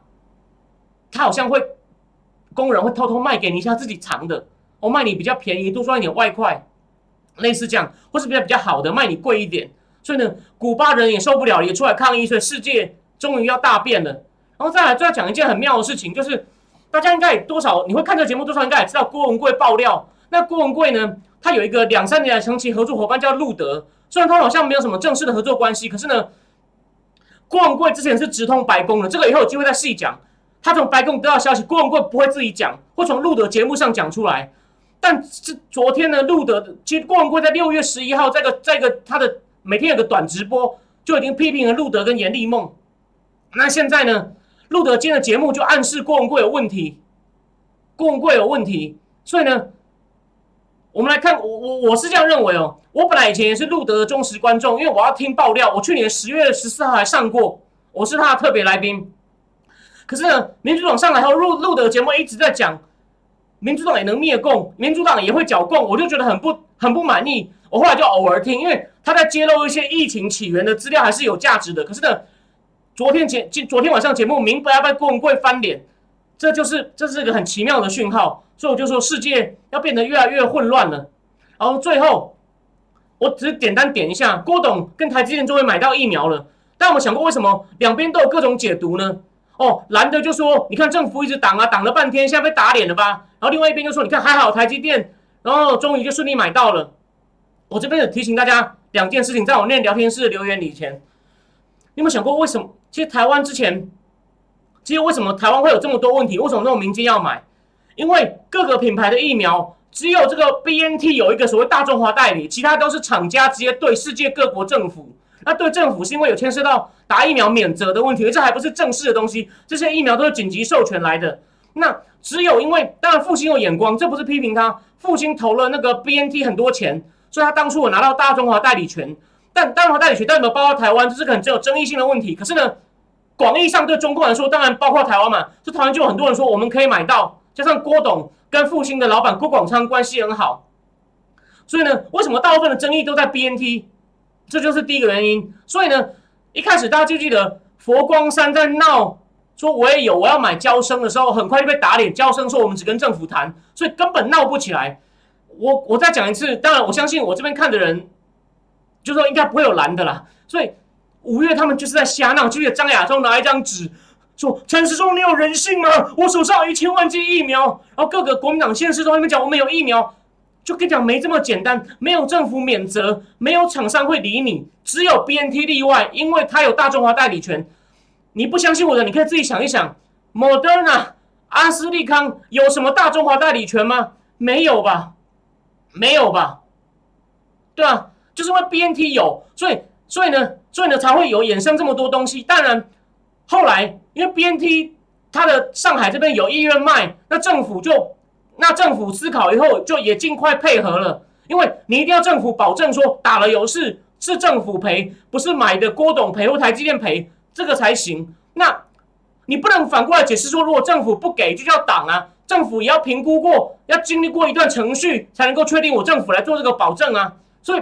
他好像会工人会偷偷卖给你一下自己藏的，我卖你比较便宜，多赚一点外快，类似这样，或是比较比较好的卖你贵一点。所以呢，古巴人也受不了，也出来抗议，所以世界终于要大变了。然后再来，再讲一件很妙的事情，就是大家应该多少你会看这个节目，多少应该也知道郭文贵爆料。那郭文贵呢？他有一个两三年来长期合作伙伴叫路德，虽然他好像没有什么正式的合作关系，可是呢，郭文贵之前是直通白宫的，这个以后有机会再细讲。他从白宫得到消息，郭文贵不会自己讲，会从路德节目上讲出来。但是昨天呢，路德其实郭文贵在六月十一号，在个在个他的每天有个短直播，就已经批评了路德跟严立梦。那现在呢，路德今天的节目就暗示郭文贵有问题，郭文贵有问题，所以呢。我们来看，我我我是这样认为哦。我本来以前也是路德的忠实观众，因为我要听爆料。我去年十月十四号还上过，我是他的特别来宾。可是呢，民主党上来后，路路德节目一直在讲，民主党也能灭共，民主党也会剿共，我就觉得很不很不满意。我后来就偶尔听，因为他在揭露一些疫情起源的资料，还是有价值的。可是呢，昨天节今昨天晚上节目明白要被郭文贵翻脸，这就是这是一个很奇妙的讯号。所以我就说，世界要变得越来越混乱了。然后最后，我只简单点一下，郭董跟台积电终于买到疫苗了。但我们想过，为什么两边都有各种解读呢？哦，蓝的就说，你看政府一直挡啊，挡了半天，现在被打脸了吧？然后另外一边就说，你看还好台积电，然后终于就顺利买到了。我这边也提醒大家两件事情，在我念聊天室留言里前，你有没有想过为什么？其实台湾之前，其实为什么台湾会有这么多问题？为什么那种民间要买？因为各个品牌的疫苗，只有这个 B N T 有一个所谓大中华代理，其他都是厂家直接对世界各国政府。那对政府是因为有牵涉到打疫苗免责的问题，这还不是正式的东西，这些疫苗都是紧急授权来的。那只有因为，当然父亲有眼光，这不是批评他，父亲投了那个 B N T 很多钱，所以他当初有拿到大中华代理权。但大中华代理权有没有包括台湾，这是个很有争议性的问题。可是呢，广义上对中国来说，当然包括台湾嘛。这台湾就有很多人说，我们可以买到。加上郭董跟复兴的老板郭广昌关系很好，所以呢，为什么大部分的争议都在 BNT？这就是第一个原因。所以呢，一开始大家就记得佛光山在闹，说我也有我要买交生的时候，很快就被打脸。交生说我们只跟政府谈，所以根本闹不起来。我我再讲一次，当然我相信我这边看的人，就说应该不会有蓝的啦。所以五月他们就是在瞎闹，就记得张亚洲拿一张纸。说陈时中，你有人性吗？我手上有一千万剂疫苗，然后各个国民党县市都在那边讲我们有疫苗，就跟你讲没这么简单，没有政府免责，没有厂商会理你，只有 BNT 例外，因为它有大中华代理权。你不相信我的，你可以自己想一想，Moderna、阿斯利康有什么大中华代理权吗？没有吧，没有吧，对啊，就是因为 BNT 有，所以所以呢，所以呢才会有衍生这么多东西。当然。后来，因为 BNT 它的上海这边有意愿卖，那政府就那政府思考以后，就也尽快配合了。因为你一定要政府保证说打了有事是政府赔，不是买的郭董赔或台积电赔，这个才行。那你不能反过来解释说，如果政府不给就叫挡啊，政府也要评估过，要经历过一段程序才能够确定我政府来做这个保证啊。所以。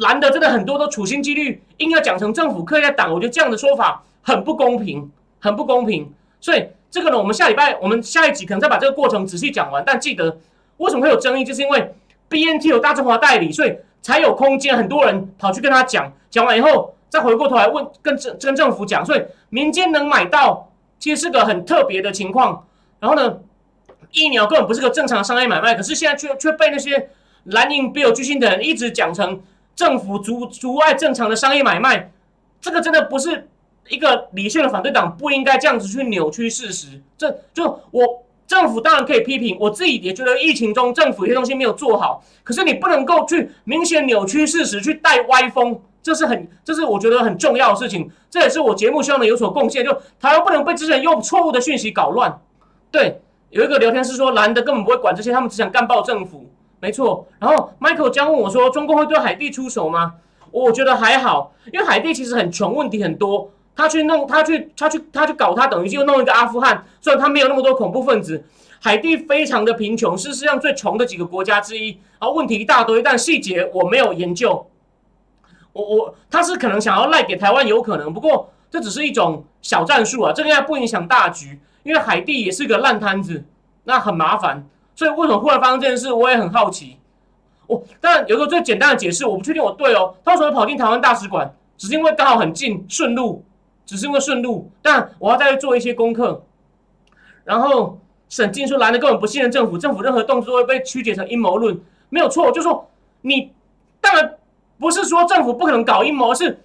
蓝的真的很多都处心积虑，硬要讲成政府刻意在挡，我觉得这样的说法很不公平，很不公平。所以这个呢，我们下礼拜我们下一集可能再把这个过程仔细讲完。但记得为什么会有争议，就是因为 B N T 有大中华代理，所以才有空间，很多人跑去跟他讲，讲完以后再回过头来问跟政跟政府讲，所以民间能买到其实是个很特别的情况。然后呢，疫苗根本不是个正常商业买卖，可是现在却却被那些蓝营比有居心的人一直讲成。政府阻阻碍正常的商业买卖，这个真的不是一个理性的反对党不应该这样子去扭曲事实。这就我政府当然可以批评，我自己也觉得疫情中政府有些东西没有做好，可是你不能够去明显扭曲事实，去带歪风，这是很，这是我觉得很重要的事情，这也是我节目希望能有所贡献，就台湾不能被这些人用错误的讯息搞乱。对，有一个聊天是说蓝的根本不会管这些，他们只想干爆政府，没错。然后 Michael 将问我说，中共会对海地出手吗？我觉得还好，因为海地其实很穷，问题很多。他去弄，他去，他去，他去搞，他等于就弄一个阿富汗。虽然他没有那么多恐怖分子，海地非常的贫穷，是世界上最穷的几个国家之一。然后问题一大堆，但细节我没有研究。我我他是可能想要赖给台湾，有可能，不过这只是一种小战术啊，这个应该不影响大局。因为海地也是个烂摊子，那很麻烦。所以为什么忽然发生这件事，我也很好奇。我但有个最简单的解释，我不确定我对哦。他为什么跑进台湾大使馆？只是因为刚好很近，顺路。只是因为顺路，但我要再做一些功课。然后沈静说蓝的根本不信任政府，政府任何动作都会被曲解成阴谋论，没有错。就说你当然不是说政府不可能搞阴谋，是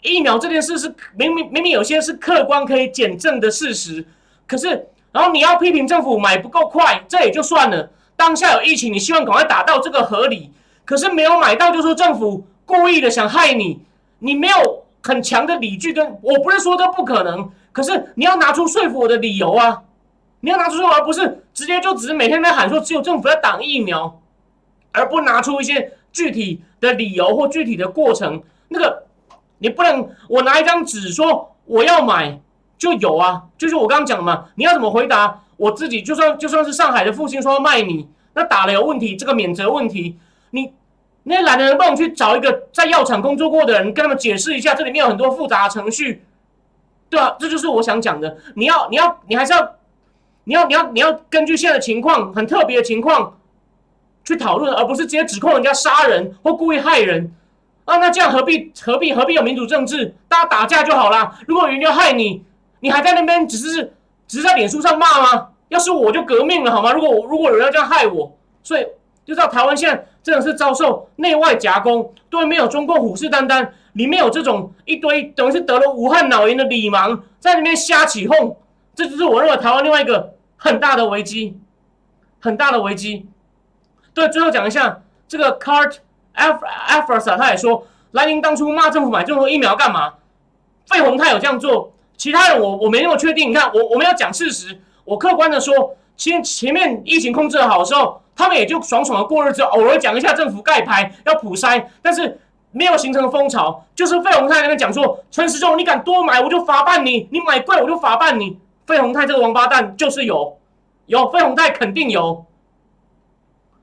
疫苗这件事是明明明明有些是客观可以检证的事实。可是，然后你要批评政府买不够快，这也就算了。当下有疫情，你希望赶快打到这个合理，可是没有买到，就说政府故意的想害你，你没有。很强的理据，跟我不是说这不可能，可是你要拿出说服我的理由啊！你要拿出说，而不是直接就只是每天在喊说只有政府在挡疫苗，而不拿出一些具体的理由或具体的过程。那个你不能，我拿一张纸说我要买就有啊，就是我刚刚讲的嘛。你要怎么回答？我自己就算就算是上海的父亲说要卖你，那打了有问题，这个免责问题，你。那懒的人，帮我去找一个在药厂工作过的人，跟他们解释一下，这里面有很多复杂的程序，对啊，这就是我想讲的。你要，你要，你还是要，你要，你要，你要根据现在的情况，很特别的情况去讨论，而不是直接指控人家杀人或故意害人啊。那这样何必何必何必有民主政治？大家打架就好啦。如果人家害你，你还在那边只是只是在脸书上骂吗？要是我就革命了好吗？如果我如果有人要这样害我，所以就知道台湾现在。真的是遭受内外夹攻，对面有中共虎视眈眈，里面有这种一堆等于是得了武汉脑炎的李芒在那边瞎起哄，这就是我认为台湾另外一个很大的危机，很大的危机。对，最后讲一下这个 Cart Africa，他也说，莱宁当初骂政府买这么多疫苗干嘛？费鸿泰有这样做，其他人我我没那么确定。你看，我我们要讲事实，我客观的说，前前面疫情控制的好的时候。他们也就爽爽的过日子，偶尔讲一下政府盖牌要普筛，但是没有形成风潮。就是费鸿泰那边讲说，陈时中你敢多买我就罚办你，你买贵我就罚办你。费鸿泰这个王八蛋就是有，有费鸿泰肯定有，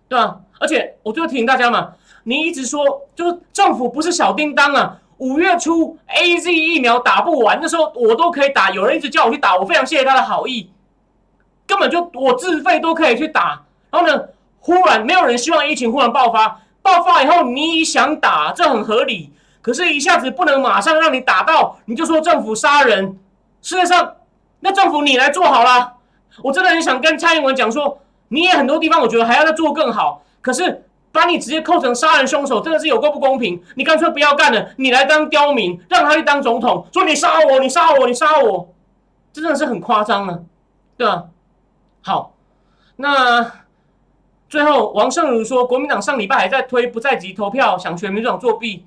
对吧？而且我最后提醒大家嘛，你一直说就是政府不是小叮当啊，五月初 A Z 疫苗打不完的时候我都可以打，有人一直叫我去打，我非常谢谢他的好意，根本就我自费都可以去打，然后呢？忽然，没有人希望疫情忽然爆发。爆发以后，你想打，这很合理。可是，一下子不能马上让你打到，你就说政府杀人。世界上，那政府你来做好了。我真的很想跟蔡英文讲说，你也很多地方，我觉得还要再做更好。可是，把你直接扣成杀人凶手，真的是有够不公平。你干脆不要干了，你来当刁民，让他去当总统，说你杀我，你杀我，你杀我，真的是很夸张了，对吧？好，那。最后，王胜如说，国民党上礼拜还在推不在籍投票，想全民主党作弊，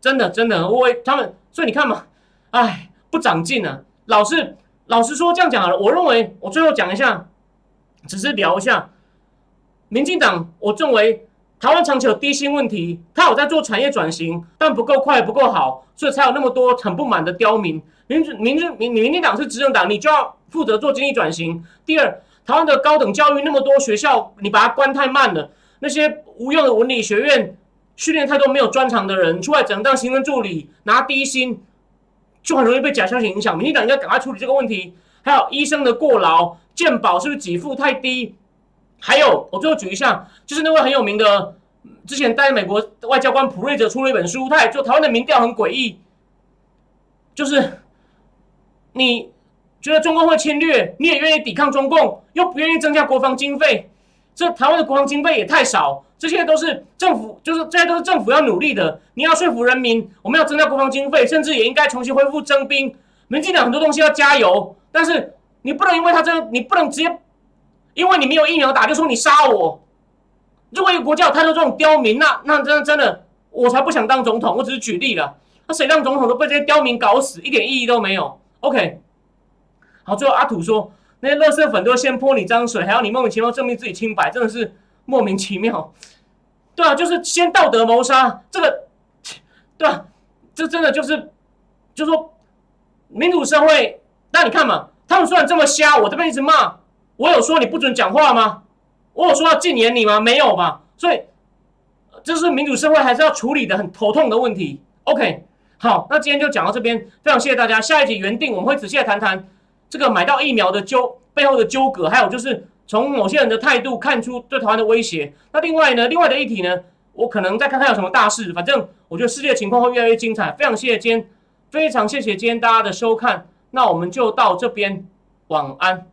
真的真的，我他们，所以你看嘛，哎，不长进啊，老是老实说这样讲好了。我认为，我最后讲一下，只是聊一下，民进党，我认为台湾长期有低薪问题，他有在做产业转型，但不够快，不够好，所以才有那么多很不满的刁民。民主民主民民进党是执政党，你就要负责做经济转型。第二。台湾的高等教育那么多学校，你把它关太慢了。那些无用的文理学院训练太多没有专长的人，出来只能当行政助理，拿低薪，就很容易被假消息影响。民进党应该赶快处理这个问题。还有医生的过劳，健保是不是给付太低？还有，我最后举一下，就是那位很有名的，之前待美国外交官普瑞泽出了一本书，他也说台湾的民调很诡异，就是你。觉得中共会侵略，你也愿意抵抗中共，又不愿意增加国防经费，这台湾的国防经费也太少，这些都是政府，就是这些都是政府要努力的。你要说服人民，我们要增加国防经费，甚至也应该重新恢复征兵。民进党很多东西要加油，但是你不能因为他这，你不能直接因为你没有疫苗打，就说你杀我。如果一个国家有太多这种刁民，那那真的真的，我才不想当总统。我只是举例了，那谁当总统都被这些刁民搞死，一点意义都没有。OK，好，最后阿土说，那些垃圾粉都先泼你脏水，还要你莫名其妙证明自己清白，真的是莫名其妙。对啊，就是先道德谋杀，这个，对啊，这真的就是，就说民主社会，那你看嘛，他们虽然这么瞎，我这边一直骂，我有说你不准讲话吗？我有说要禁言你吗？没有吧。所以这是民主社会还是要处理的很头痛的问题。OK，好，那今天就讲到这边，非常谢谢大家。下一集原定我们会仔细的谈谈这个买到疫苗的纠背后的纠葛，还有就是从某些人的态度看出对台湾的威胁。那另外呢，另外的议题呢，我可能再看看有什么大事。反正我觉得世界情况会越来越精彩。非常谢谢今天，非常谢谢今天大家的收看。那我们就到这边，晚安。